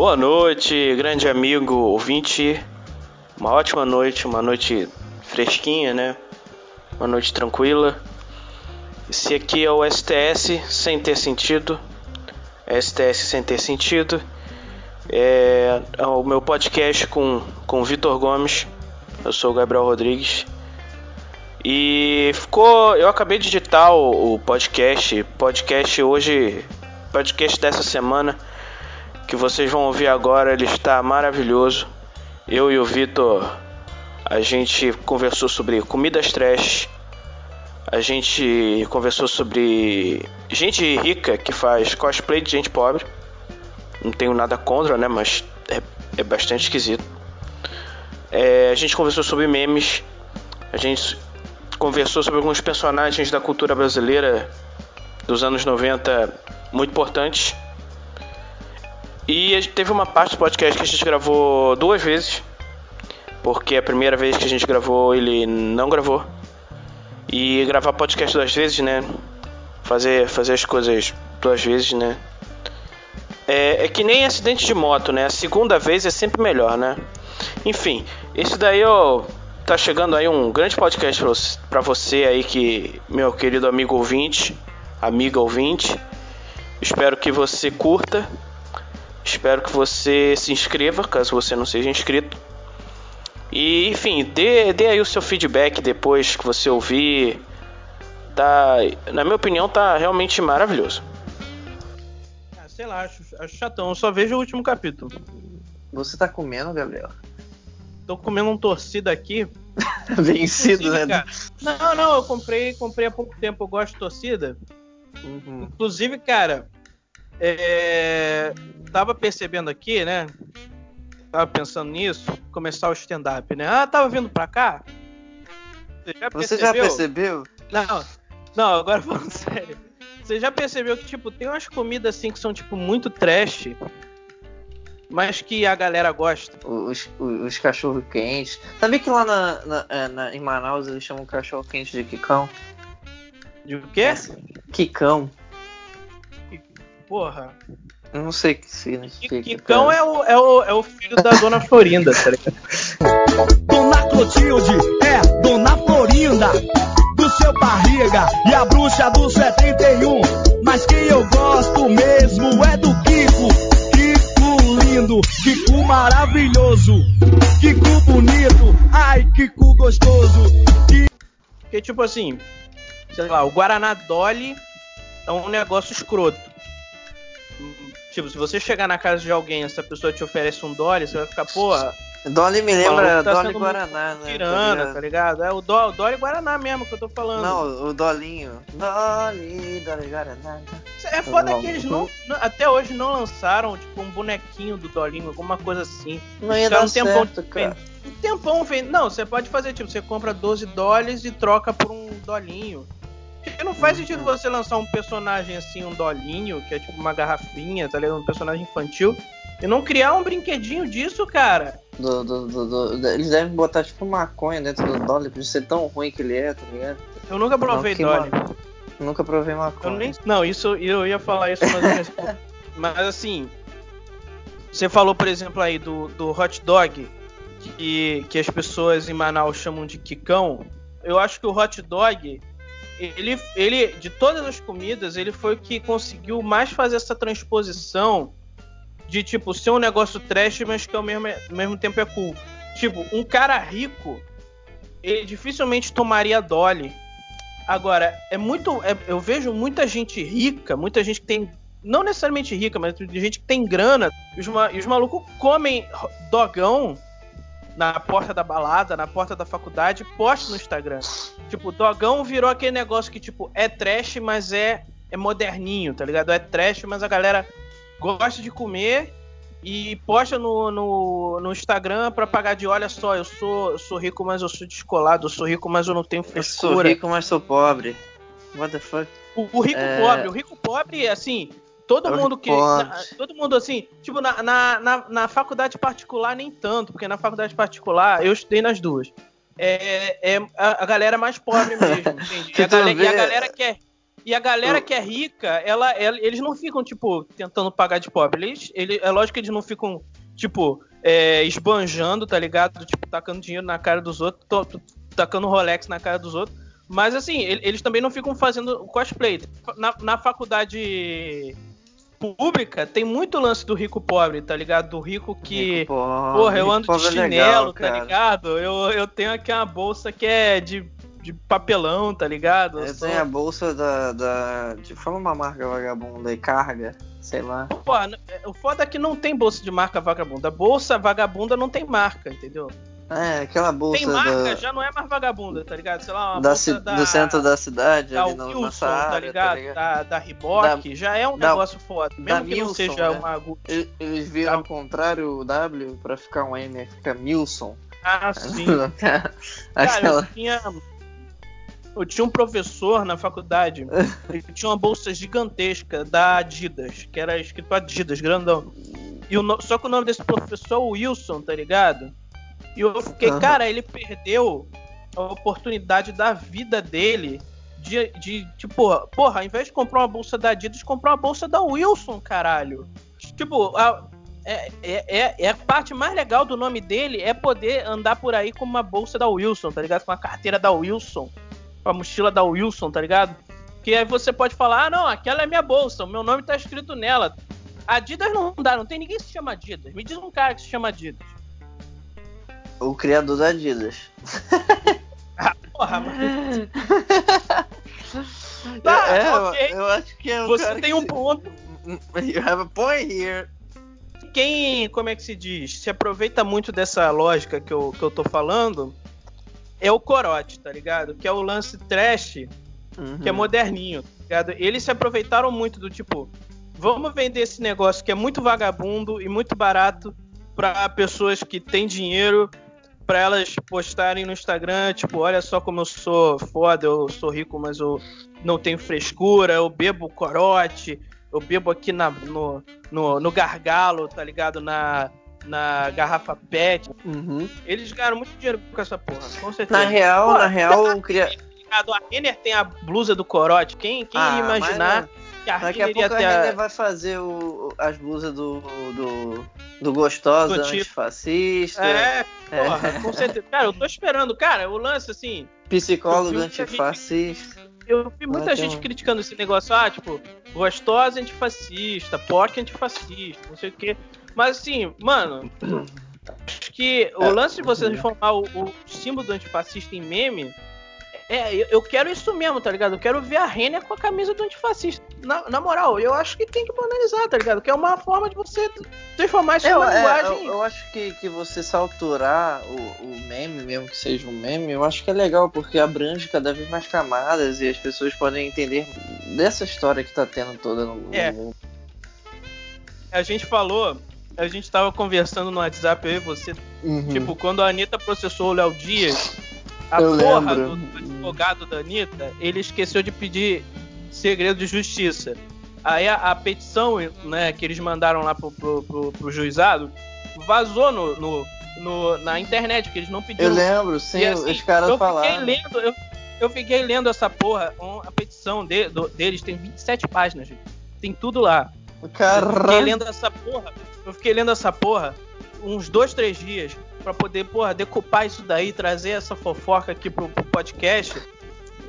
Boa noite, grande amigo ouvinte. Uma ótima noite, uma noite fresquinha, né? Uma noite tranquila. Esse aqui é o STS sem ter sentido. STS sem ter sentido. É, é o meu podcast com, com o Vitor Gomes. Eu sou o Gabriel Rodrigues. E ficou. Eu acabei de editar o, o podcast. Podcast hoje. Podcast dessa semana. Que vocês vão ouvir agora. Ele está maravilhoso. Eu e o Vitor. A gente conversou sobre comidas trash. A gente conversou sobre gente rica que faz cosplay de gente pobre. Não tenho nada contra, né? Mas é, é bastante esquisito. É, a gente conversou sobre memes. A gente conversou sobre alguns personagens da cultura brasileira dos anos 90 muito importantes. E teve uma parte do podcast que a gente gravou duas vezes. Porque a primeira vez que a gente gravou, ele não gravou. E gravar podcast duas vezes, né? Fazer, fazer as coisas duas vezes, né? É, é que nem acidente de moto, né? A segunda vez é sempre melhor, né? Enfim, esse daí, ó, tá chegando aí um grande podcast para você aí que meu querido amigo ouvinte, amiga ouvinte. Espero que você curta. Espero que você se inscreva, caso você não seja inscrito. E enfim, dê, dê aí o seu feedback depois que você ouvir. Tá, na minha opinião, tá realmente maravilhoso. Ah, sei lá, acho, acho chatão. Eu só vejo o último capítulo. Você tá comendo, Gabriel? Tô comendo um torcida aqui. Vencido, né? Cara. Não, não, eu comprei, comprei há pouco tempo. Eu gosto de torcida. Uhum. Inclusive, cara, é... tava percebendo aqui, né? tava pensando nisso, começar o stand-up, né? Ah, tava vindo pra cá? Você já, Você já percebeu? Não, não, agora falando sério. Você já percebeu que, tipo, tem umas comidas assim que são, tipo, muito trash, mas que a galera gosta? Os, os, os cachorro quentes. Sabia que lá na, na, é, na, em Manaus eles chamam cachorro quente de quicão? De o quê? Quicão. Porra. Eu não sei o que significa. Kikão é o, é, o, é o filho da Dona Florinda, tá ligado? Dona Clotilde é Dona Florinda do seu barriga e a bruxa do 71. Mas quem eu gosto mesmo é do Kiko. Kiko lindo, Kiko maravilhoso, Kiko bonito, ai Kiko gostoso. Porque tipo assim, sei lá, o Guaraná Dolly é um negócio escroto. Tipo, se você chegar na casa de alguém essa pessoa te oferece um Dolly, você vai ficar, pô. Dolly me lembra tá Dolly Guaraná, né? Tirana, tá ligado? É o, Do, o Dolly Guaraná mesmo que eu tô falando. Não, o Dolinho. Dolly, Dolly Guaraná. É foda que eles não, até hoje não lançaram, tipo, um bonequinho do Dolinho, alguma coisa assim. Não ia dar um tempão certo, cara. Um tempão vem. Não, você pode fazer, tipo, você compra 12 dólares e troca por um Dolinho. Porque não faz sentido você lançar um personagem assim, um dolinho, que é tipo uma garrafinha, tá ligado? Um personagem infantil, e não criar um brinquedinho disso, cara. Do, do, do, eles devem botar tipo maconha dentro do Dolly, por ser tão ruim que ele é, tá ligado? Eu nunca provei não, Dolly. Ma... Nunca provei maconha. Nem... Não, isso eu ia falar isso, mas, mas assim. Você falou, por exemplo, aí do, do hot dog, que, que as pessoas em Manaus chamam de quicão. Eu acho que o hot dog ele, ele, de todas as comidas, ele foi o que conseguiu mais fazer essa transposição de, tipo, ser um negócio trash, mas que ao mesmo, ao mesmo tempo é cool. Tipo, um cara rico, ele dificilmente tomaria Dolly. Agora, é muito. É, eu vejo muita gente rica, muita gente que tem. Não necessariamente rica, mas gente que tem grana. E os, e os malucos comem dogão na porta da balada, na porta da faculdade, poste no Instagram. Tipo, Dogão virou aquele negócio que, tipo, é trash, mas é, é moderninho, tá ligado? É trash, mas a galera gosta de comer e posta no, no, no Instagram pra pagar de olha só, eu sou, eu sou rico, mas eu sou descolado, eu sou rico, mas eu não tenho frescura. Eu sou rico, mas sou pobre. What the fuck? O, o rico é... pobre, o rico pobre, assim, Todo eu mundo que. Na, todo mundo assim, tipo, na, na, na, na, faculdade particular nem tanto, porque na faculdade particular eu estudei nas duas. É, é a, a galera mais pobre mesmo, entende? E a, galera, e a, galera, que é, E a galera que é rica, ela, ela- eles não ficam, tipo, tentando pagar de pobre. Eles, ele, é lógico que eles não ficam, tipo, é, esbanjando, tá ligado? Tipo, tacando dinheiro na cara dos outros, to- to- tacando Rolex na cara dos outros. Mas, assim, ele- eles também não ficam fazendo cosplay. Na, na faculdade pública, tem muito lance do rico pobre, tá ligado? Do rico que. Rico pobre, Porra, eu ando de é chinelo, legal, tá ligado? Eu, eu tenho aqui uma bolsa que é de, de papelão, tá ligado? Eu sou- tenho a bolsa da. da de, fala uma marca vagabunda aí, carga, sei lá. Pô, n- o foda é que não tem bolsa de marca vagabunda. Bolsa vagabunda não tem marca, entendeu? É, aquela bolsa tem marca, da, já não é mais vagabunda, tá ligado? Sei lá, uma da bolsa da, do centro da cidade, da ali no, Wilson, tá área, ligado? tá ligado? Da, da Reebok, já é um da- negócio foda. Mesmo que não Wilson, seja né? uma Gucci. Eles- viram ao contrário o W pra ficar um M, fica Milson. Ah, sim. Cara, Aquela. eu tinha. Eu tinha um professor na faculdade que tinha uma bolsa gigantesca da Adidas, que era escrito Adidas, grandão. E o no- Só que o nome desse professor é o Wilson, tá ligado? E eu fiquei, Aham. cara, ele perdeu a oportunidade da vida dele de, de, tipo, porra, ao invés de comprar uma bolsa da Adidas, comprar uma bolsa da Wilson, caralho. Tipo, a, é, é, é, é a parte mais legal do nome dele é poder andar por aí com uma bolsa da Wilson, tá ligado? Com a carteira da Wilson, com a mochila da Wilson, tá ligado? Que aí você pode falar, ah, não, aquela é minha bolsa, o meu nome tá escrito nela. Adidas não dá, não tem ninguém que se chama Adidas. Me diz um cara que se chama Adidas. O criador da Adidas. Ah, porra, mas Tá, é, ok. eu, eu acho que é o você tem que um ponto. You have a point here. Quem, como é que se diz, se aproveita muito dessa lógica que eu, que eu tô falando é o Corote, tá ligado? Que é o lance trash que é Uhum. moderninho, tá ligado? Eles se aproveitaram muito do tipo, vamos vender esse negócio que é muito vagabundo e muito barato pra pessoas que têm dinheiro, pra elas postarem no Instagram, tipo, olha só como eu sou foda, eu sou rico, mas eu não tenho frescura, eu bebo corote, eu bebo aqui na, no, no, no gargalo, tá ligado? Na, na garrafa PET. Uhum. Eles ganharam muito dinheiro com essa porra, com certeza. Na real, Pô, na real, eu queria. A Renner tem a blusa do corote. Quem, quem Ah, ia imaginar que Daqui a Renner pouco a ter a... Renner vai fazer o- as blusas do, do, do gostosa Do tipo. antifascista, É, porra, com certeza. Cara, eu tô esperando. Cara, o lance, assim, psicólogo antifascista. eu vi muita Vai gente criticando esse negócio, ah, tipo, gostosa antifascista, POC antifascista, não sei o quê. Mas assim, mano, acho que o É, lance de você transformar o, o símbolo do antifascista em meme. É, eu- eu quero isso mesmo, tá ligado? Eu quero ver a Renner com a camisa do antifascista. Na, na moral, eu acho que tem que banalizar, tá ligado? Que é uma forma de você transformar isso Eu, numa é, linguagem. eu, eu acho que, que você salturar o, o meme, mesmo que seja um meme, eu acho que é legal, porque abrange cada vez mais camadas e as pessoas podem entender dessa história que tá tendo toda no, É. mundo. A gente falou, a gente tava conversando no WhatsApp, eu e você, Uhum. Tipo, quando a Anitta processou o Léo Dias, a Eu porra lembro. do advogado da Anitta, ele esqueceu de pedir segredo de justiça. Aí a, a petição né, que eles mandaram lá pro, pro, pro- pro juizado vazou no, no- no- na internet, que eles não eu pediram. lembro, sim, E, assim, os caras eu falaram. Fiquei lendo, eu, eu fiquei lendo essa porra, um- a petição de- do- deles tem 27 páginas, gente. Tem tudo lá. Eu fiquei Caralho. lendo essa porra. Eu fiquei lendo essa porra uns dois, três dias pra poder, porra, decupar isso daí, trazer essa fofoca aqui pro, pro podcast.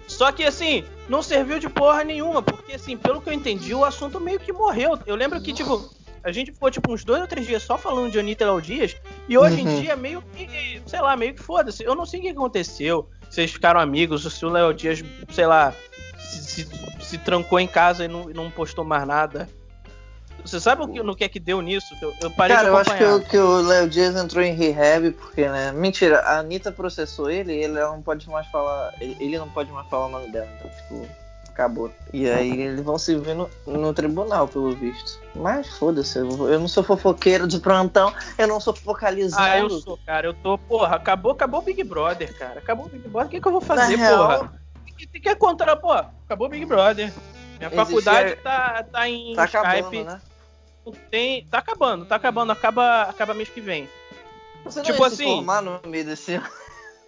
Só que assim, não serviu de porra nenhuma, porque assim, pelo que eu entendi, o assunto meio que morreu. Eu lembro que, tipo, a gente ficou tipo uns dois ou três dias só falando de Anitta Léo Dias, e hoje Uhum. em dia meio que, sei lá, meio que foda-se. Eu não sei o que aconteceu. Se eles ficaram amigos, se o Léo Dias, sei lá, se, se- se trancou em casa e não, e não postou mais nada. Você sabe o que, no que é que deu nisso? Eu, eu parei Cara, de eu acho que acompanhar. o, Léo Dias entrou em rehab porque, né? Mentira, a Anitta processou ele e ele não pode mais falar. Ele, ele não pode mais falar o nome dela, então, tipo, acabou. E aí eles vão se ver no, no tribunal, pelo visto. Mas foda-se, eu, eu não sou fofoqueiro de plantão, eu não sou focalizando. Ah, eu sou, cara. Eu tô, porra, acabou, acabou o Big Brother, cara. Acabou o Big Brother. O que, que eu vou fazer, Na real- porra? O que, que é contra, pô? Acabou o Big Brother. Minha Existe- faculdade tá, tá em Tá Skype. acabando, né? Não Tem, tá acabando, tá acabando. Acaba, acaba mês que vem. Você não Tipo se assim- formar no meio desse ano.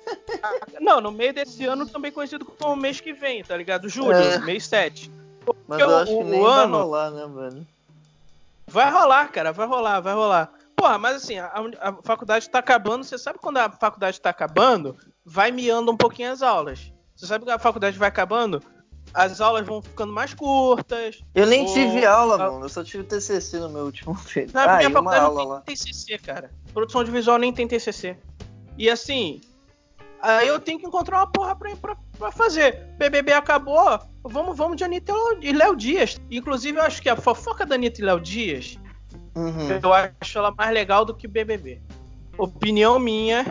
Não, no meio desse ano também conhecido como mês que vem, tá ligado? Julho, É. mês 7. Mas Porque eu o- acho que o nem vai ano- rolar, né, velho? Vai rolar, cara, vai rolar, vai rolar. Porra, mas assim, a, a faculdade tá acabando. Você sabe quando a faculdade tá acabando, vai miando um pouquinho as aulas. Você sabe que a faculdade vai acabando, as aulas vão ficando mais curtas. Eu nem Ô, tive aula, a- mano. Eu só tive TCC no meu último período. Na Ah, minha faculdade aula não lá. tem TCC, cara. Produção audiovisual nem tem TCC. E assim, aí eu tenho que encontrar uma porra pra, pra, pra fazer. BBB acabou, vamos, vamos de Anitta e Léo Dias. Inclusive, eu acho que a fofoca da Anitta e Léo Dias, Uhum. eu acho ela mais legal do que BBB. Opinião minha.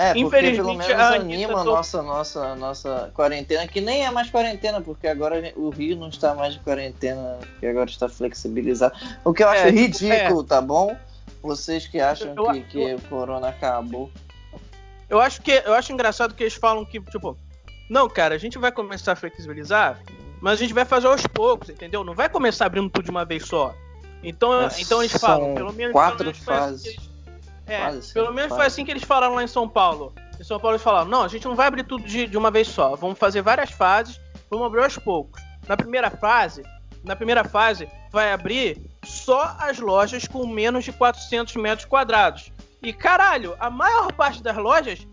É, porque pelo menos a anima a tô- nossa, nossa, nossa quarentena, que nem é mais quarentena, porque agora o Rio não está mais de quarentena, porque agora está flexibilizado. O que eu acho É, ridículo, tá bom? Vocês que acham Eu- que, que o corona acabou. Eu acho que eu acho engraçado que eles falam que, tipo, não, cara, a gente vai começar a flexibilizar, mas a gente vai fazer aos poucos, entendeu? Não vai começar abrindo tudo de uma vez só. Então, então eles falam, pelo menos quatro pelo menos assim fases. É, Quase cinco pelo menos foi assim que eles falaram lá em São Paulo. Em São Paulo eles falaram, não, a gente não vai abrir tudo de, de uma vez só, vamos fazer várias fases, vamos abrir aos poucos. Na primeira fase, na primeira fase vai abrir só as lojas com menos de 400 metros quadrados. E caralho, a maior parte das lojas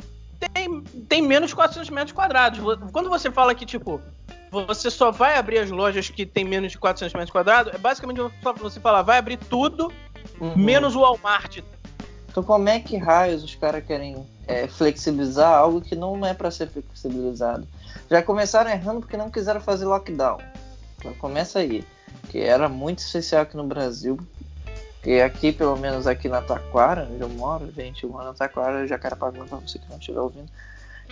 tem, tem menos de 400 metros quadrados. Quando você fala que, tipo, você só vai abrir as lojas que tem menos de 400 metros quadrados, é basicamente você falar, vai abrir tudo, Uhum. menos o Walmart. Então como é que raios os caras querem é, flexibilizar algo que não é para ser flexibilizado? Já começaram errando porque não quiseram fazer lockdown. Então começa aí. Que era muito especial aqui no Brasil. Que aqui, pelo menos aqui na Taquara, onde eu moro, gente, eu moro na Taquara, Jacarepaguá, pra você que não estiver ouvindo,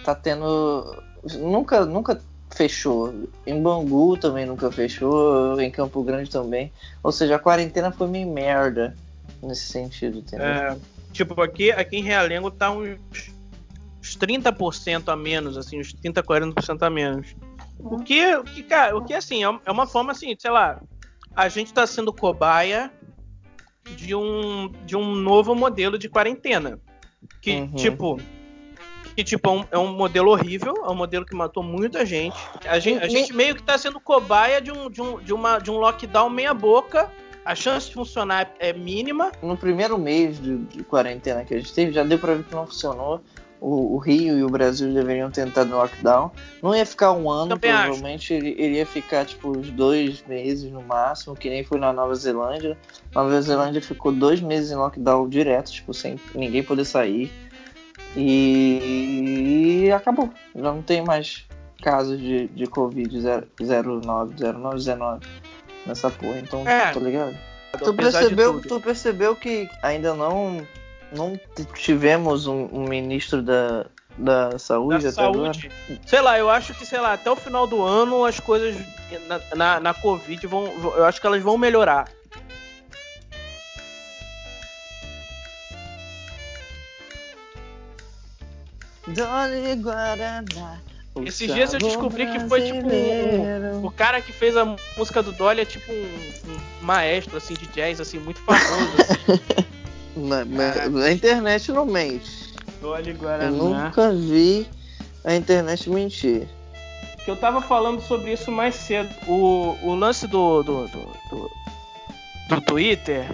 tá tendo. Nunca, nunca fechou. Em Bangu também nunca fechou, em Campo Grande também. Ou seja, a quarentena foi meio merda nesse sentido, entendeu? É, tipo, aqui, aqui em Realengo tá uns, uns 30% a menos, assim, uns 30, 40% a menos. O que, o que, cara, o que assim, é é uma forma assim, sei lá, a gente tá sendo cobaia de um, de um novo modelo de quarentena. Que, Uhum. tipo. Que, tipo, é um, é um modelo horrível, é um modelo que matou muita gente. A gente, a Me- gente meio que tá sendo cobaia de um, de um, de uma, de um lockdown meia-boca. A chance de funcionar é mínima. no primeiro mês de, de quarentena que a gente teve, já deu pra ver que não funcionou. O, o Rio e o Brasil deveriam tentar no lockdown. Não ia ficar um ano, Também provavelmente ele iria ficar tipo uns dois meses no máximo, que nem foi na Nova Zelândia. Nova Zelândia ficou dois meses em lockdown direto, tipo, sem ninguém poder sair. E, acabou. Já não tem mais casos de, de Covid 09, 09, 19 nessa porra. Então, É. tá ligado? Tu percebeu, tu percebeu que ainda não, não tivemos um, um ministro da, da saúde da até agora? saúde. Sei lá, eu acho que, sei lá, até o final do ano as coisas na, na, na Covid vão. Eu acho que elas vão melhorar. Guaraná, Esses dias eu descobri que foi tipo um- cara que fez a música do Dolly é tipo um, um maestro assim de jazz assim muito famoso. Assim. Na, na- a internet não mente. Dolly Eu Guaraná. nunca vi a internet mentir. Que eu tava falando sobre isso mais cedo. O, o lance do do, do, do do Twitter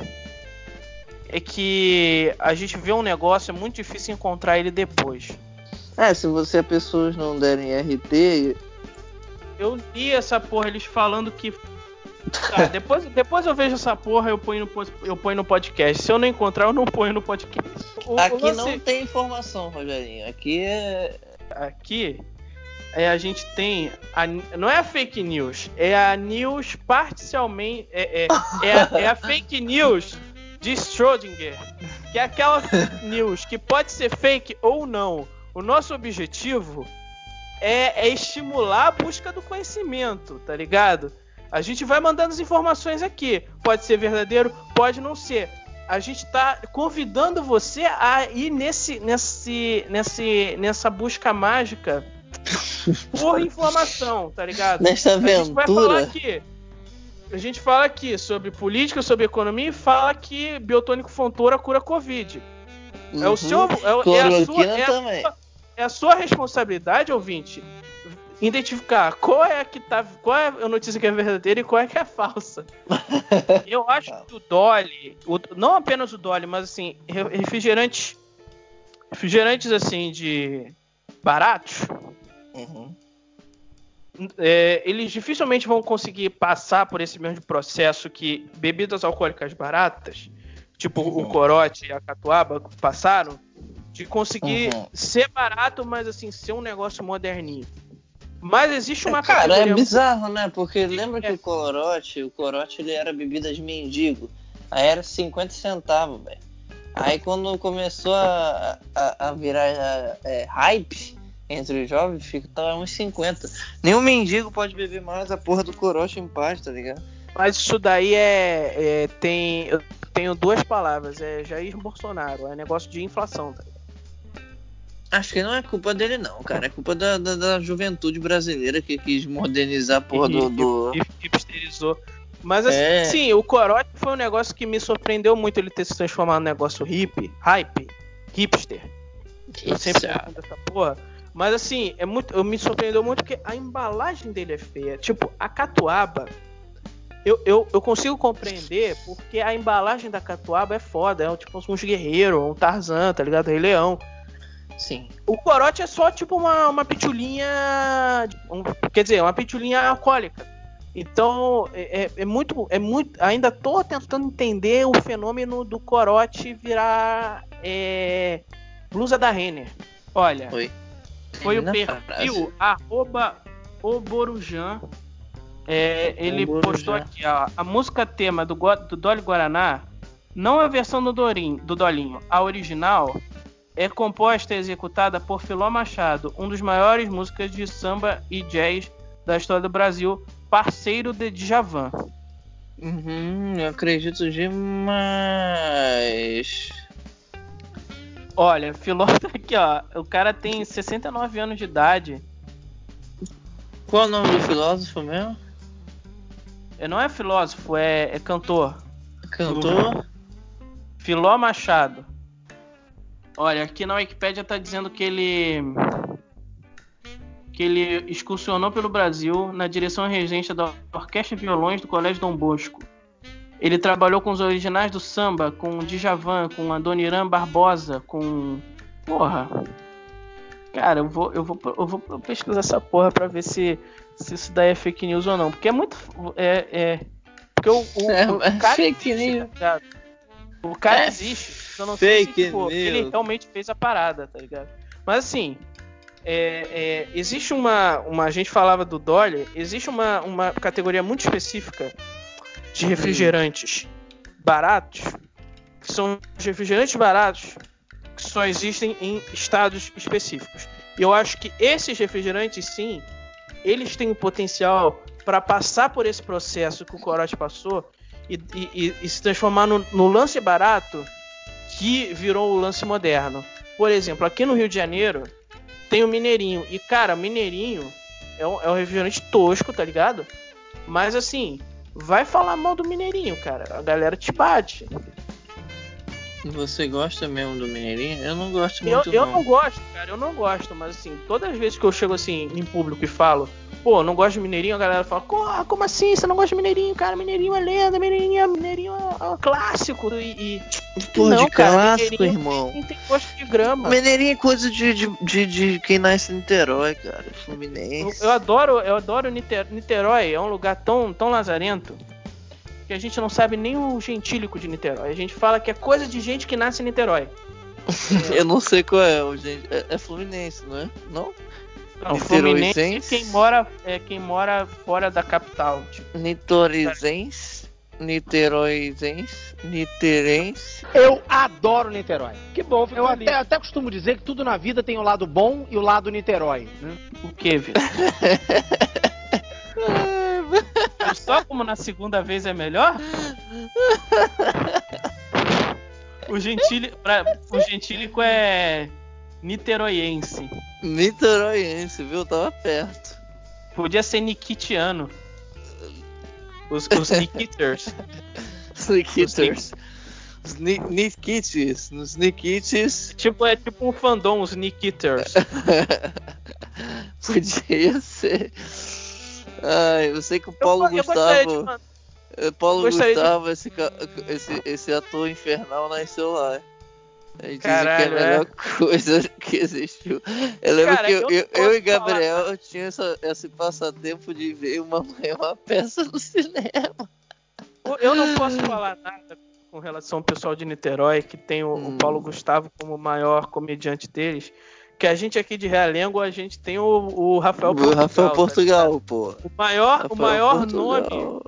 é que a gente vê um negócio é muito difícil encontrar ele depois. É, se você as pessoas não derem RT, Eu li essa porra, eles falando que. Tá, depois, depois eu vejo essa porra, eu ponho, no, eu ponho no podcast. Se eu não encontrar, eu não ponho no podcast. O- aqui não tem informação, Rogerinho. Aqui é. Aqui é, a gente tem. A, não é a fake news, é a news parcialmente. É, é, é, a, é a fake news de Schrödinger. Que é aquela news que pode ser fake ou não. O nosso objetivo é, é estimular a busca do conhecimento, tá ligado? A gente vai mandando as informações aqui. Pode ser verdadeiro, pode não ser. A gente tá convidando você a ir nesse, nesse, nesse, nessa busca mágica por informação, tá ligado? Nesta A gente vai falar aventura. aqui. A gente fala aqui sobre política, sobre economia e fala que biotônico Fontoura cura Covid. É o Uhum. seu. É, é a sua. É a sua- é a sua responsabilidade, ouvinte, identificar qual é a que tá, qual é a notícia que é verdadeira e qual é que é falsa. Eu acho que o Dolly, o- não apenas o Dolly, mas assim, re- refrigerantes, refrigerantes assim de baratos, Uhum. é, eles dificilmente vão conseguir passar por esse mesmo processo que bebidas alcoólicas baratas, tipo Uhum. o corote e a catuaba passaram, de conseguir Uhum. ser barato, mas assim ser um negócio moderninho. Mas existe uma Cara, é bizarro, né? Porque lembra É. que o corote, o corote ele era bebida de mendigo. Aí era 50 centavos, velho. Aí quando começou a, a, a virar é, hype entre os jovens, fica tá uns 50. Nenhum mendigo pode beber mais a porra do corote em paz, tá ligado? Mas isso daí é, é- tem eu tenho duas palavras, é Jair Bolsonaro, é negócio de inflação, tá? Acho que não é culpa dele não, cara. É culpa da, da, da juventude brasileira que quis modernizar a porra do... do... E hipsterizou. Mas assim, É. sim, o corote foi um negócio que me surpreendeu muito ele ter se transformado num negócio hippie, hype, hipster. Eu sempre confundo essa porra. Mas assim, é muito, eu me surpreendeu muito porque a embalagem dele é feia. Tipo, a catuaba, eu, eu, eu consigo compreender porque a embalagem da catuaba é foda. É um, tipo uns guerreiros, um Tarzan, tá ligado? Rei Leão. Sim. O corote é só tipo uma, uma pitulinha. um- quer dizer, uma pitulinha alcoólica. Então, é, é- é muito. É muito. Ainda tô tentando entender o fenômeno do corote virar é, blusa da Renner. Olha, Foi. foi o perfil arroba Oborujan. É, ele Oborujan. postou aqui, ó, a música tema do, do Dolly Guaraná, não a versão do, do Dolinho, a original, é composta e executada por Filó Machado, um dos maiores músicos de samba e jazz da história do Brasil, parceiro de Djavan. Uhum, eu acredito demais. Olha, Filó tá aqui, ó, o cara tem 69 anos de idade, Qual o nome do filósofo mesmo? Ele não é filósofo, é, é cantor. Cantor? Filó Machado. Olha, aqui na Wikipédia tá dizendo que ele que ele excursionou pelo Brasil na direção e regência da Orquestra de Violões do Colégio Dom Bosco. Ele trabalhou com os originais do samba, com o Djavan, com Adoniran Barbosa, com porra. Cara, eu vou eu vou eu vou pesquisar essa porra pra ver se se isso daí é fake news ou não, porque é muito é, é porque o, o, É, o é cara fake existe, news. tá ligado? O cara É existe. Eu não sei se tipo, news. ele realmente fez a parada, tá ligado? Mas assim, é, é, existe uma, uma. A gente falava do Dolly, existe uma, uma categoria muito específica de refrigerantes baratos, que são os refrigerantes baratos que só existem em estados específicos. E eu acho que esses refrigerantes, sim, eles têm o potencial para passar por esse processo que o Corote passou e, e- e- e se transformar no, no lance barato que virou o lance moderno. Por exemplo, aqui no Rio de Janeiro tem o Mineirinho. E, cara, Mineirinho é um, é um refrigerante tosco, tá ligado? Mas assim, vai falar mal do Mineirinho, cara. A galera te bate. Você gosta mesmo do Mineirinho? Eu não gosto Eu, muito eu não. não gosto, cara, eu não gosto, mas assim, todas as vezes que eu chego assim em público e falo, pô, não gosto de Mineirinho, a galera fala, "Co- ah, como assim? Você não gosta de Mineirinho, cara? Mineirinho é lenda, Mineirinho é, Mineirinho é, é clássico. E, e Pô, não, de cara, clássico, irmão. não tem gosto de grama. Mineirinho é coisa de, de, de, de quem nasce em Niterói, cara. Eu, Fluminense. eu adoro, eu adoro Niter- Niterói, é um lugar tão, tão lazarento que a gente não sabe nem o gentílico de Niterói. A gente fala que é coisa de gente que nasce em Niterói. Eu não sei qual é, o gente. É, é Fluminense, não é? Não? Não, Fluminense é Niteroizense? quem mora, é quem mora fora da capital. Tipo, Nitorizense? Niteroizense? Niterense? Eu adoro Niterói. Que bom, Eu até, até costumo dizer que tudo na vida tem o lado bom e o lado Niterói. né? o que, Vitor? Mas Só como na segunda vez é melhor? O, gentili, pra- o gentílico é niteroiense. Niteroiense, viu? Tava perto. Podia ser nikitiano. Os, os Nikiters. Slickiters. Sne- Sneakites, nos Sneakites Tipo, é tipo um fandom, os Nick Eaters. podia ser. Ai, eu sei que o Paulo eu, eu Gustavo. eh, Paulo gostaria de- Gustavo, esse, esse, esse ator infernal nasceu lá. Dizem que é a Caralho, melhor coisa que existiu. Eu lembro Cara, que eu eu, eu, eu e falar Gabriel tinha essa, esse passatempo de ver uma, uma peça no cinema. Eu não posso falar nada com relação ao pessoal de Niterói, que tem o, o Hum. Paulo Gustavo como o maior comediante deles. Que a gente aqui de Realengo, a gente tem o, o Rafael O Portugal. Rafael tá Portugal, pô. o maior, o maior Portugal. nome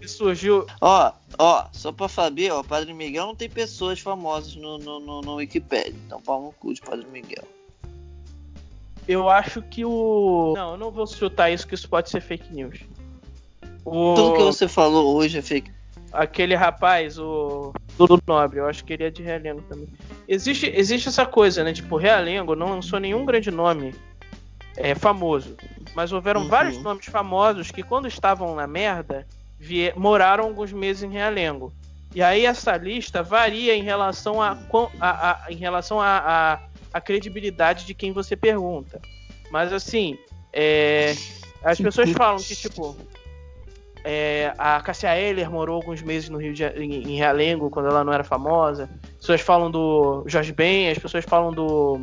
que surgiu. Ó, ó, só pra saber, ó, Padre Miguel não tem pessoas famosas no, no, no, no Wikipedia. Então pau no cu de Padre Miguel. Eu acho que o. Não, eu não vou chutar isso, que isso pode ser fake news. O... Tudo que você falou hoje é fake. Aquele rapaz, o Dudu Nobre, eu acho que ele é de Realengo também. Existe, existe essa coisa, né? Tipo, Realengo não lançou nenhum grande nome é, famoso. Mas houveram Uhum. vários nomes famosos que, quando estavam na merda, vie- moraram alguns meses em Realengo. E aí essa lista varia em relação a, a- a- em relação a, a, a credibilidade de quem você pergunta. Mas assim, é, as pessoas falam que, tipo, é, a Cassia Eller morou alguns meses no Rio de, em, em Realengo, quando ela não era famosa. As pessoas falam do Jorge Ben, as pessoas falam do.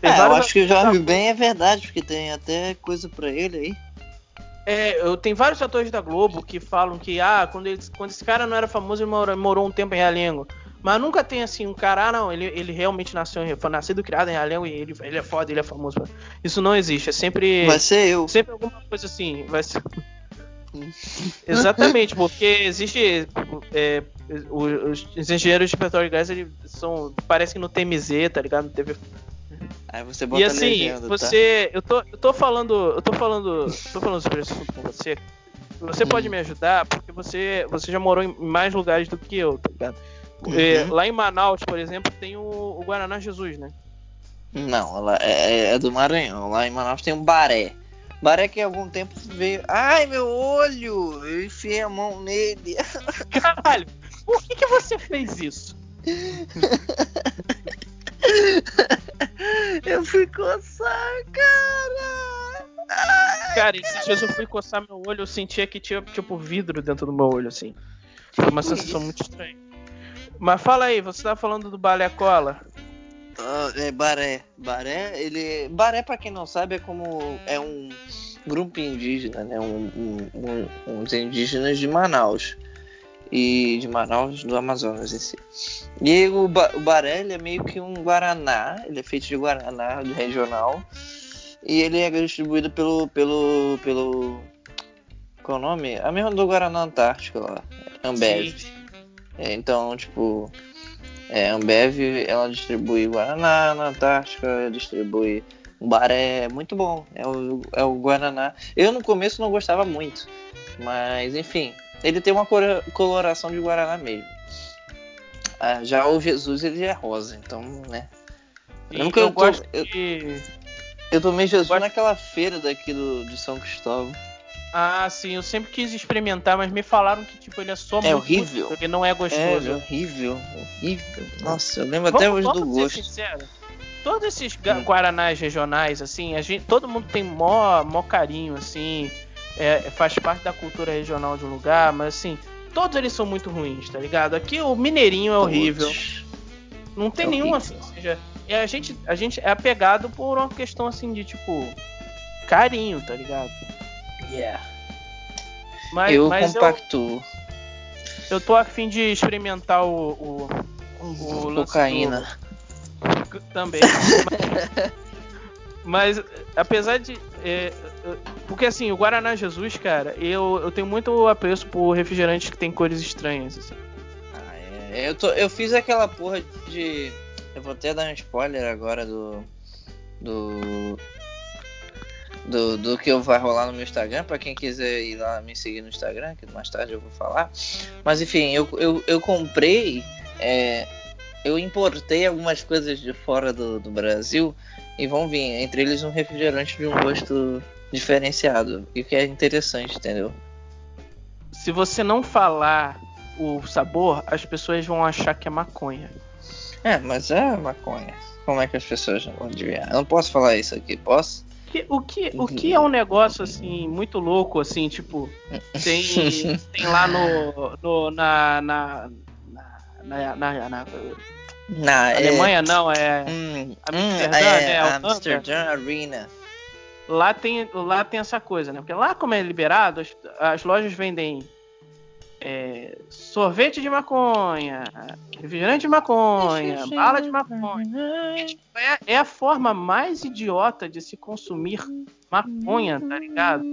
Tem É, eu acho que o Jorge Ben é verdade, porque tem até coisa pra ele aí. É, eu tenho vários atores da Globo que falam que, ah, quando, ele- quando esse cara não era famoso, ele morou, morou um tempo em Realengo. Mas nunca tem assim um cara, ah, não, ele, ele realmente nasceu foi nascido e criado em Realengo e ele, ele é foda, ele é famoso. Isso não existe, é sempre. Vai ser eu. Sempre alguma coisa assim. Vai ser. Exatamente, porque existe. é, os, os engenheiros de petróleo e gás, eles são. Parece que no TMZ, tá ligado? No TV Aí você bota e assim, legenda, tá? você. Eu tô, eu tô falando. Eu tô falando. tô falando sobre esse assunto com você. Você Hum. pode me ajudar, porque você, você já morou em mais lugares do que eu, tá ligado? Uhum. Lá em Manaus, por exemplo, tem o, o Guaraná Jesus, né? Não, lá é, é do Maranhão. Lá em Manaus tem um baré. Baré que há algum tempo veio. Ai, meu olho! Eu enfiei a mão nele. Caralho, por que, que você fez isso? Eu fui coçar, cara! Ai, Cara, esses dias eu fui coçar meu olho, eu sentia que tinha, tipo, vidro dentro do meu olho, assim. Foi uma sensação muito estranha. Mas fala aí, você tá falando do balé cola? Ah, é Baré. Baré, ele. Baré, pra quem não sabe, é como. É um grupo indígena, né? Um, um- um- uns indígenas de Manaus. E de Manaus, do Amazonas em si. E o, ba o Baré, ele é meio que um Guaraná. Ele é feito de Guaraná de regional. E ele é distribuído pelo. pelo. pelo. Qual é o nome? A mesma do Guaraná Antártico lá. Ambev. É, então, tipo, é, a Ambev, ela distribui Guaraná na Antártica, distribui um baré, é muito bom, é o, é o Guaraná. Eu no começo não gostava muito, mas enfim, ele tem uma cor- coloração de Guaraná mesmo. Ah, já o Jesus, ele é rosa, então, né. E Nunca eu, eu tô- gosto eu- de. Eu tomei Jesus Gosto- naquela feira daqui do, de São Cristóvão. Ah, sim, eu sempre quis experimentar, mas me falaram que tipo ele é só É horrível. ele não é É, gostoso. horrível, horrível. Nossa, eu lembro até Vamos- hoje do gosto. sincero. Todos esses Hum. guaranás regionais, assim, a gente, todo mundo tem mó, mó carinho, assim, é, faz parte da cultura regional de um lugar, mas assim, todos eles são muito ruins, tá ligado? Aqui o mineirinho é horrível, não tem é nenhum horrível. assim, ou seja, é, a gente, a gente é apegado por uma questão assim de tipo carinho, tá ligado? Yeah. Mas eu mas eu, compactuo. eu tô afim de experimentar o, o, o Cocaína. do- também. Mas, apesar de. é, é, porque assim, o Guaraná Jesus, cara, eu, eu tenho muito apreço por refrigerantes que tem cores estranhas. assim. Ah, é. Eu, tô, eu fiz aquela porra de. Eu vou até dar um spoiler agora do. Do. Do, do que vai rolar no meu Instagram, pra quem quiser ir lá me seguir no Instagram, que mais tarde eu vou falar. Mas enfim, eu, eu, eu comprei. é, eu importei algumas coisas de fora do, do Brasil e vão vir, entre eles um refrigerante de um gosto diferenciado. E o que é interessante, entendeu? Se você não falar o sabor, as pessoas vão achar que é maconha. É, mas é maconha. Como é que as pessoas vão adivinhar? Eu não posso falar isso aqui, posso? Que- o, que, o que é um negócio assim, muito louco, assim, tipo, tem, tem lá no. no na, na, na, na, na- na- Na Alemanha não, é. Hum, Amsterdã, hum, é, né, Holanda. Amsterdã Arena. Lá tem, lá tem essa coisa, né? Porque lá, como é liberado, as, as lojas vendem é, sorvete de maconha, refrigerante de maconha, bala de maconha. É, é a forma mais idiota de se consumir maconha, tá ligado?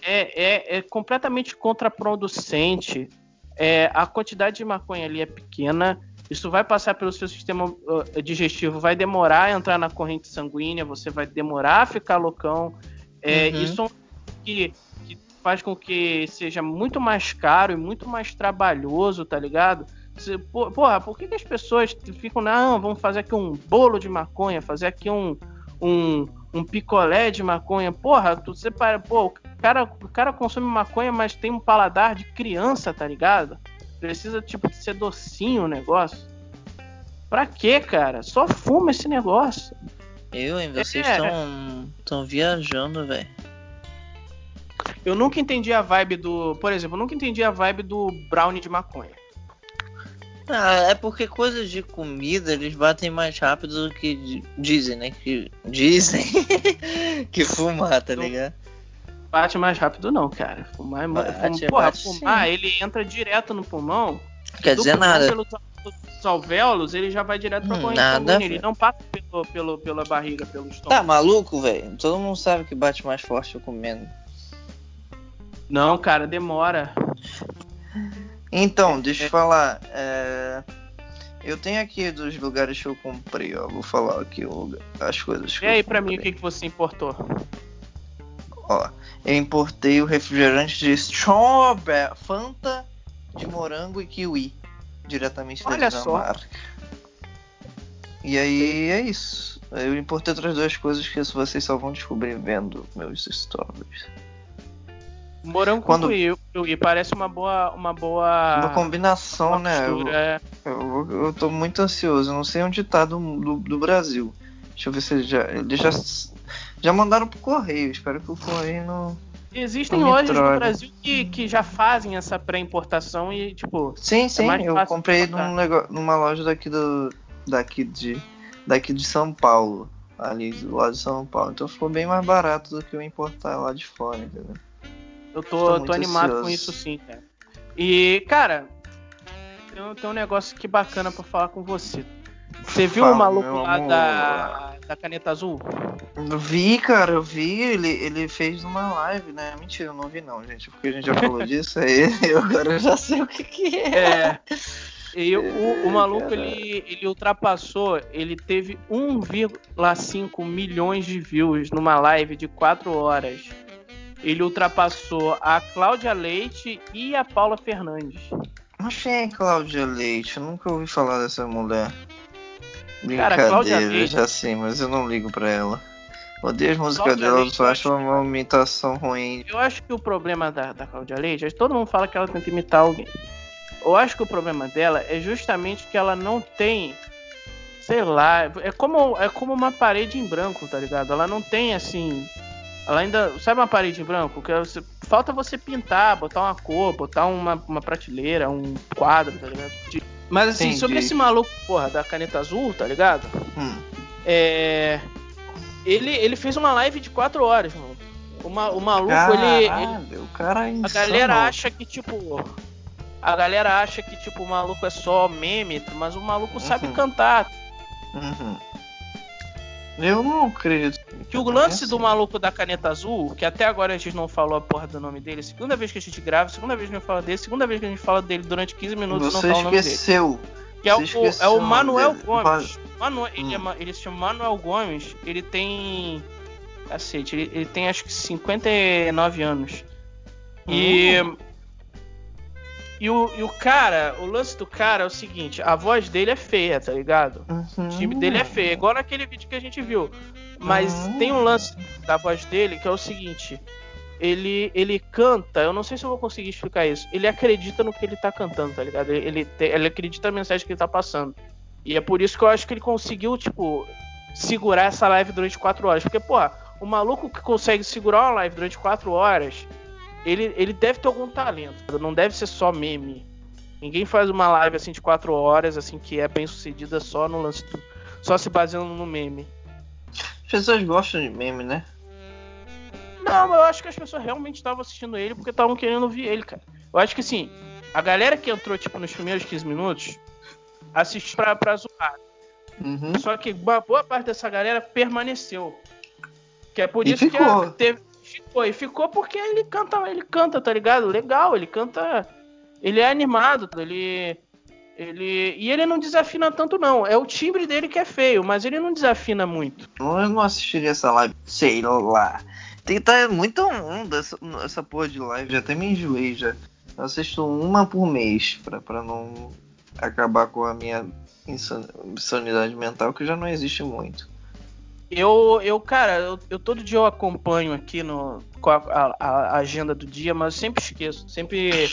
É, é, é completamente contraproducente. É, a quantidade de maconha ali é pequena. Isso vai passar pelo seu sistema uh, digestivo, vai demorar a entrar na corrente sanguínea, você vai demorar a ficar loucão. É, Uhum. Isso é que, que faz com que seja muito mais caro e muito mais trabalhoso, tá ligado? Porra, por que, que as pessoas ficam, não, vamos fazer aqui um bolo de maconha, fazer aqui um, um, um picolé de maconha? Porra, tu separa, pô, o cara, o cara consome maconha, mas tem um paladar de criança, tá ligado? Precisa, tipo, de ser docinho o negócio. Pra quê, cara? Só fuma esse negócio. Eu, hein? Vocês É. estão tão viajando, velho. Eu nunca entendi a vibe do. Por exemplo, eu nunca entendi a vibe do brownie de maconha. Ah, é porque coisas de comida eles batem mais rápido do que di- dizem, né? Que dizem que fumar, tá ligado? Bate mais rápido, não, cara. Fumar é. Bate, Porra, bate fumar, sim. ele entra direto no pulmão. Quer dizer nada. Pelos alvéolos, ele já vai direto pra Hum, corrente nada, sanguínea. Ele não passa pelo, pelo, pela barriga, pelo Tá estômago. maluco, velho? Todo mundo sabe que bate mais forte comendo. Não, cara, demora. Então, deixa eu falar. é, Eu tenho aqui dos lugares que eu comprei, ó. Vou falar aqui as coisas que E aí, pra mim, o que, que você importou? Ó, eu importei o refrigerante de strawberry, Fanta de morango e kiwi, diretamente da Olha só. Dinamarca. E aí é isso. Eu importei outras duas coisas que vocês só vão descobrir vendo meus stories. Morango Quando- com kiwi, parece uma boa. Uma boa. Uma combinação, uma né? Eu, é. eu, eu tô muito ansioso. Não sei onde tá do, do, do Brasil. Deixa eu ver se eles já. Eles já, já mandaram pro correio. Espero que o correio não. Existem Não lojas no. Brasil que, que já fazem essa pré-importação e, tipo, Sim, sim, mais eu comprei num nego- numa loja daqui do. daqui de. daqui de São Paulo. Ali do lado de São Paulo. Então ficou bem mais barato do que eu importar lá de fora, entendeu? Eu tô, tô animado com ansioso. isso sim, cara. E, cara, tem, um- tem um negócio aqui bacana pra falar com você. Você viu Fala, o maluco lá amor. da, da caneta azul? Eu vi, cara, eu vi, ele, ele fez uma live, né? Mentira, eu não vi não, gente, porque a gente já falou disso aí, eu agora já sei o que que é. É. E o, o maluco, Cara. ele, ele ultrapassou, ele teve 1,5 milhões de views numa live de 4 horas. Ele ultrapassou a Cláudia Leite e a Paula Fernandes. Mas quem é Cláudia Leite? Eu nunca ouvi falar dessa mulher. Cara, Cláudia Brincadeira, Leite- já sei, mas eu não ligo pra ela. Odeio as músicas dela, Leite, só acho uma imitação ruim. Eu acho que o problema da, da Cláudia Leite, todo mundo fala que ela tenta imitar alguém. Eu acho que o problema dela é justamente que ela não tem, sei lá, é como, é como uma parede em branco, tá ligado? Ela não tem assim. Ela ainda. Sabe uma parede em branco? Que você- falta você pintar, botar uma cor, botar uma, uma prateleira, um quadro, tá ligado? De- Mas assim, Entendi. sobre esse maluco, porra, da caneta azul, tá ligado? Hum. É. Ele, ele fez uma live de 4 horas, mano. O, ma- o maluco, ele, ele- Caralho, o cara é a galera acha que, tipo. A galera acha que, tipo, o maluco é só meme, mas o maluco sabe Uhum. cantar. Uhum. Eu não acredito. Que o lance do maluco da caneta azul, que até agora a gente não falou a porra do nome dele, segunda vez que a gente grava, segunda vez que a gente fala dele, segunda vez que a gente fala dele durante 15 minutos e não Você fala o nome dele. esqueceu. Que é o, você esqueceu é o Manuel dele. Gomes. Manu- ele, é Hum. ma- ele se chama Manuel Gomes, ele tem. Cacete, ele, ele tem acho que 59 anos. Hum. E o, e o cara, o lance do cara é o seguinte: a voz dele é feia, tá ligado? Uhum. O time dele é feio, igual naquele vídeo que a gente viu. Mas Hum. tem um lance da voz dele que é o seguinte: ele, ele canta, eu não sei se eu vou conseguir explicar isso. Ele acredita no que ele tá cantando, tá ligado? Ele, ele, te- ele acredita na mensagem que ele tá passando. E é por isso que eu acho que ele conseguiu, tipo, segurar essa live durante quatro horas. Porque, pô, o maluco que consegue segurar uma live durante quatro horas, ele, ele deve ter algum talento. Não deve ser só meme. Ninguém faz uma live assim de quatro horas, assim, que é bem sucedida só no lance do, só se baseando no meme. As pessoas gostam de meme, né? Não, mas eu acho que as pessoas realmente estavam assistindo ele porque estavam querendo ouvir ele, cara. Eu acho que assim, a galera que entrou, tipo, nos primeiros 15 minutos, assistiu pra, pra zoar. Uhum. Só que uma boa parte dessa galera permaneceu. Que é por E isso ficou. que teve. Ficou, e ficou porque ele canta, ele canta, tá ligado? Legal, ele canta. Ele é animado, ele. Ele. E ele não desafina tanto, não. É o timbre dele que é feio, mas ele não desafina muito. Eu não assistiria essa live. Sei lá. Tem que estar muito onda essa, essa porra de live. Já até me enjoei já. Eu assisto uma por mês pra, pra não acabar com a minha insan- insanidade mental, que já não existe muito. Eu, eu cara, eu, eu todo dia eu acompanho aqui no, com a, a- a agenda do dia, mas eu sempre esqueço. Sempre.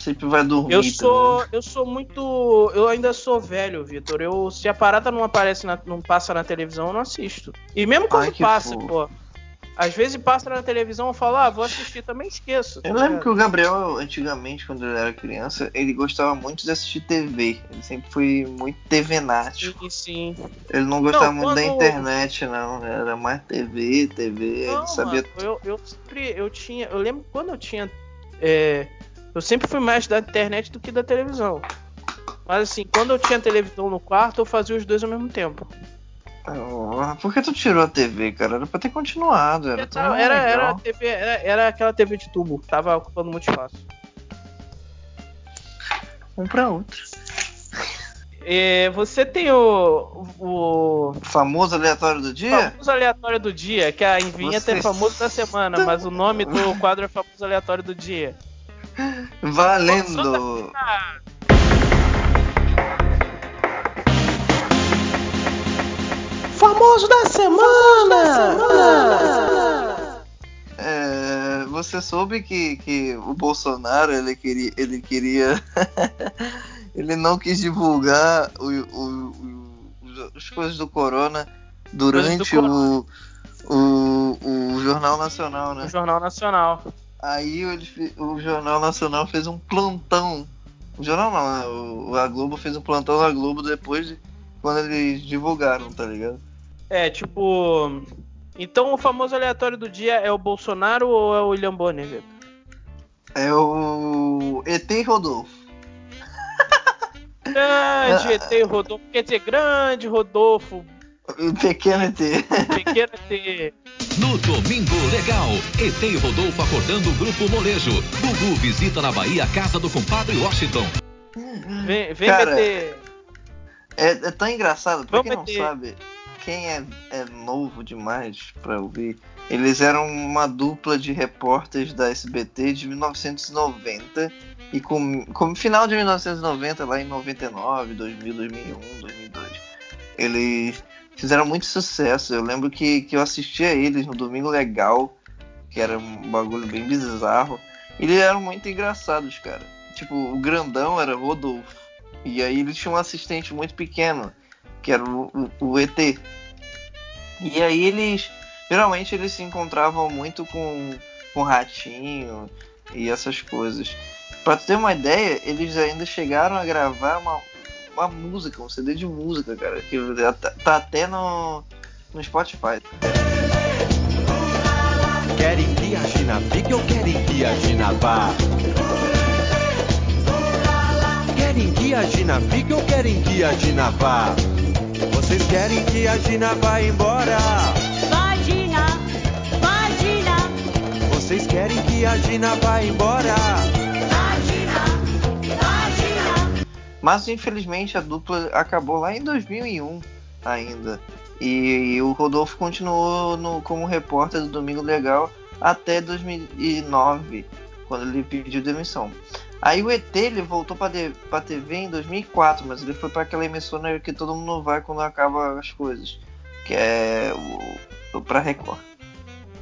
Sempre vai dormir. Eu sou, também. eu sou muito. Eu ainda sou velho, Vitor. Eu, se a parada não aparece, na- não passa na televisão, eu não assisto. E mesmo quando Ai, passa, fofo. pô. Às vezes passa na televisão, eu falo, ah, vou assistir, também esqueço. tá Eu lembro que o Gabriel, antigamente, quando ele era criança, ele gostava muito de assistir TV. Ele sempre foi muito TVnático. Sim, sim. Ele não gostava Não, muito da internet, não. Era mais TV, TV. Não, ele sabia mano, eu, eu sempre. Eu tinha. Eu lembro quando eu tinha. é, eu sempre fui mais da internet do que da televisão. Mas assim, quando eu tinha televisão no quarto, eu fazia os dois ao mesmo tempo. Por que tu tirou a TV, cara? Era pra ter continuado. Era, tão Era, era. TV, era, era aquela TV de tubo, tava ocupando muito espaço. Um pra outro. É, você tem o, o Famoso aleatório do dia? famoso aleatório do dia, que a vinheta é Você famoso da semana, mas o nome do quadro é famoso aleatório do dia. Valendo! Ah, Famoso da semana! É, você soube que, que o Bolsonaro ele queria. Ele, queria ele não quis divulgar o, o- o- os- as coisas do corona durante Coisas o, o, o Jornal Nacional, né? No Jornal Nacional. Aí ele o Jornal Nacional fez um plantão. O jornal não? O, a Globo fez um plantão na Globo depois de quando eles divulgaram, tá ligado? É, tipo. Então o famoso aleatório do dia é o Bolsonaro ou é o William Bonner, Vitor? É o ET Rodolfo. Grande ET Rodolfo, quer dizer, grande Rodolfo, pequeno ET. pequeno ET. No Domingo Legal, ET e Rodolfo acordando o Grupo Molejo. Gugu visita na Bahia a casa do compadre Washington. Vem, vem Cara, meter. É, é tão engraçado, pra Vamos quem não sabe, quem é, é novo demais pra ouvir, eles eram uma dupla de repórteres da SBT de 1990 e com, com final de 1990, lá em 99, 2000, 2001, 2002, eles fizeram muito sucesso. Eu lembro que, que eu assistia eles no Domingo Legal, que era um bagulho bem bizarro. Eles eram muito engraçados, cara. Tipo, o grandão era Rodolfo. E aí eles tinham um assistente muito pequeno, que era o, o- o ET. E aí eles. Geralmente eles se encontravam muito com, com ratinho e essas coisas. Tu ter uma ideia, eles ainda chegaram a gravar uma, uma música, um CD de música, cara, que tá, tá até no, no Spotify. Querem que a China fique ou querem que a China vá? Querem que a China fique ou querem que a China vá? Vocês querem que a China vá embora? Vai, Gina, vai, Gina, Vocês querem que a China vá embora? vai, Gina, vai, Gina. Mas infelizmente a dupla acabou lá em 2001 ainda. E, o Rodolfo continuou no- como repórter do Domingo Legal até 2009, quando ele pediu demissão. Aí o ET ele voltou pra, de, pra TV em 2004, mas ele foi pra aquela emissora que todo mundo vai quando acaba as coisas, que é o, o pra Record.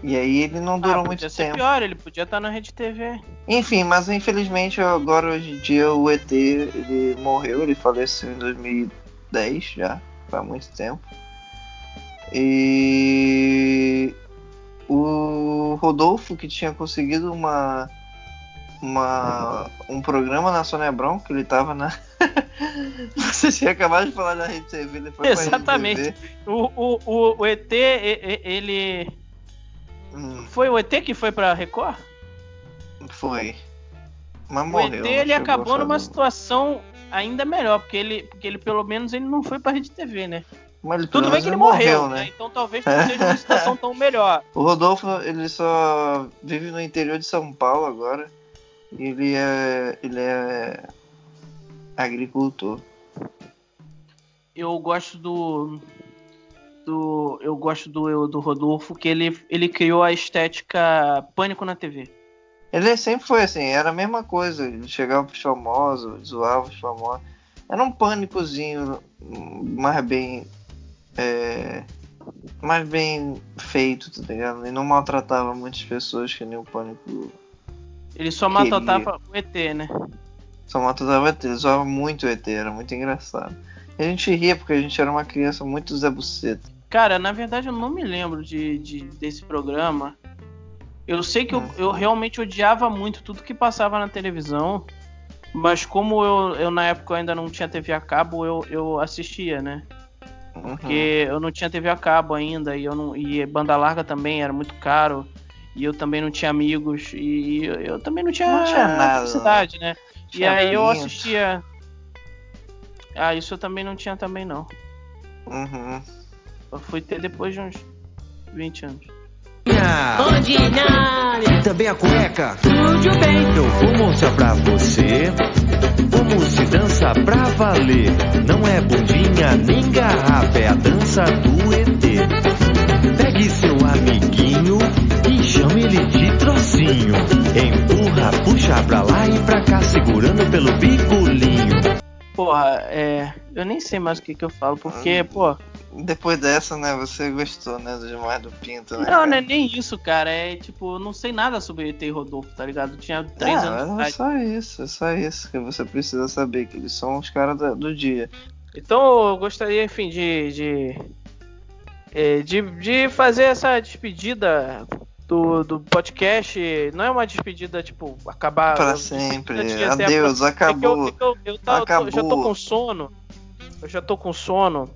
E aí ele não durou ah, muito ser tempo. pior, ele podia estar na Rede TV. Enfim, mas infelizmente agora hoje em dia o ET ele morreu, ele faleceu em 2010 já, faz muito tempo. E o Rodolfo que tinha conseguido uma uma um programa na Sônia Abrão, que ele tava na Você tinha acabado de falar da Rede TV, ele foi Exatamente. O, o, o, o ET, ele. Hum, Foi o ET que foi pra Record? foi. Mas O morreu. ET não ele acabou numa situação ainda melhor, porque ele, porque ele pelo menos ele não foi pra Rede TV, né? Mas Tudo bem que ele menos morreu, né? Então talvez não seja uma situação tão melhor. O Rodolfo, ele só vive no interior de São Paulo agora. Ele é. ele é agricultor. Eu gosto do. do eu gosto do, do Rodolfo, que ele, ele criou a estética Pânico na TV. Ele sempre foi assim, era a mesma coisa. Ele chegava pros famosos, zoava os famosos. Era um pânicozinho hum, mais bem. é, mais bem feito, tá ligado? Ele não maltratava muitas pessoas que nem o pânico. Ele só matotava o ET, né? Só maltratava o ET, ele zoava muito o ET, era muito engraçado. E a gente ria porque a gente era uma criança muito Zé Buceta. Cara, na verdade eu não me lembro de, de- desse programa. Eu sei que eu, Hum. eu realmente odiava muito tudo que passava na televisão. Mas como eu, eu na época ainda não tinha TV a cabo, eu, eu assistia, né? Uhum. Porque eu não tinha TV a cabo ainda e eu não e banda larga também era muito caro e eu também não tinha amigos e eu, eu também não tinha, Não tinha nada, necessidade, né? E Tinha aí eu pinto. assistia. Ah, isso eu também não tinha também não. Uhum. Eu fui ter depois de uns 20 anos. Ordinário, Também a cueca. tudo bem. Eu vou mostrar pra você como se dança pra valer. Não é bundinha nem garrafa, é a dança do Eu nem sei mais o que, que eu falo, porque, pô. Depois dessa, né, você gostou, né, do demais do Pinto, né? Não, não é nem isso, cara. É tipo, eu não sei nada sobre ET e Rodolfo, tá ligado? Eu tinha 3 Ah, anos mas é só isso, é só isso que você precisa saber, que eles são os caras do dia. Então eu gostaria, enfim, de. de, é, de, de fazer essa despedida do, do podcast. Não é uma despedida, tipo, acabar. Pra sempre. até Adeus, É eu, acabou. que eu, tá- já tô Acabou. com sono. Eu já tô com sono.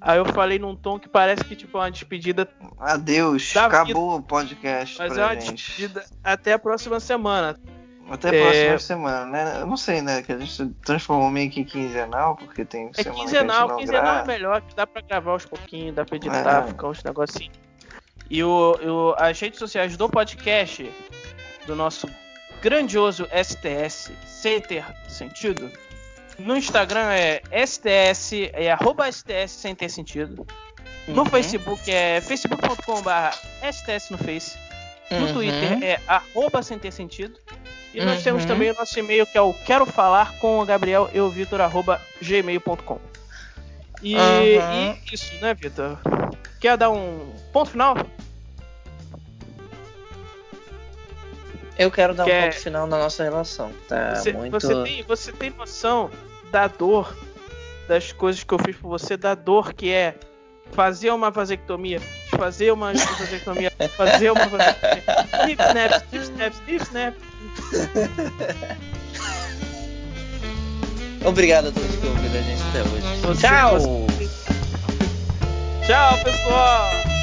Aí eu falei num tom que parece que, tipo, é uma despedida. Adeus, acabou o podcast Mas é uma gente. despedida até a próxima semana. Até a É. próxima semana, né? Eu não sei, né? Que a gente transformou meio que em quinzenal, porque tem É semana quinzenal, que a quinzenal é grava. melhor, que dá pra gravar aos pouquinhos, dá pra editar, É. ficar uns negocinhos. E o, o- as redes sociais do podcast, do nosso grandioso STS, sem ter sentido, no Instagram é STS, é arroba STS sem ter sentido. No Uhum. Facebook é facebook.com.br STS no Face. No Uhum. Twitter é arroba sem ter sentido. E nós temos Uhum. também o nosso e-mail que é o quero falar com o Gabriel e o Vitor arroba gmail.com. E, Uhum. e isso, né, Vitor? Quer dar um ponto final? Eu quero dar Que um é- ponto final na nossa relação. Tá Você, muito. você tem, você tem noção da dor das coisas que eu fiz por você, da dor que é fazer uma vasectomia, fazer uma vasectomia, fazer uma vasectomia. Snip, snap, snip, snap, snip, snap. Obrigado a todos que ouviram a gente até hoje. Você- Tchau! você- Tchau, pessoal!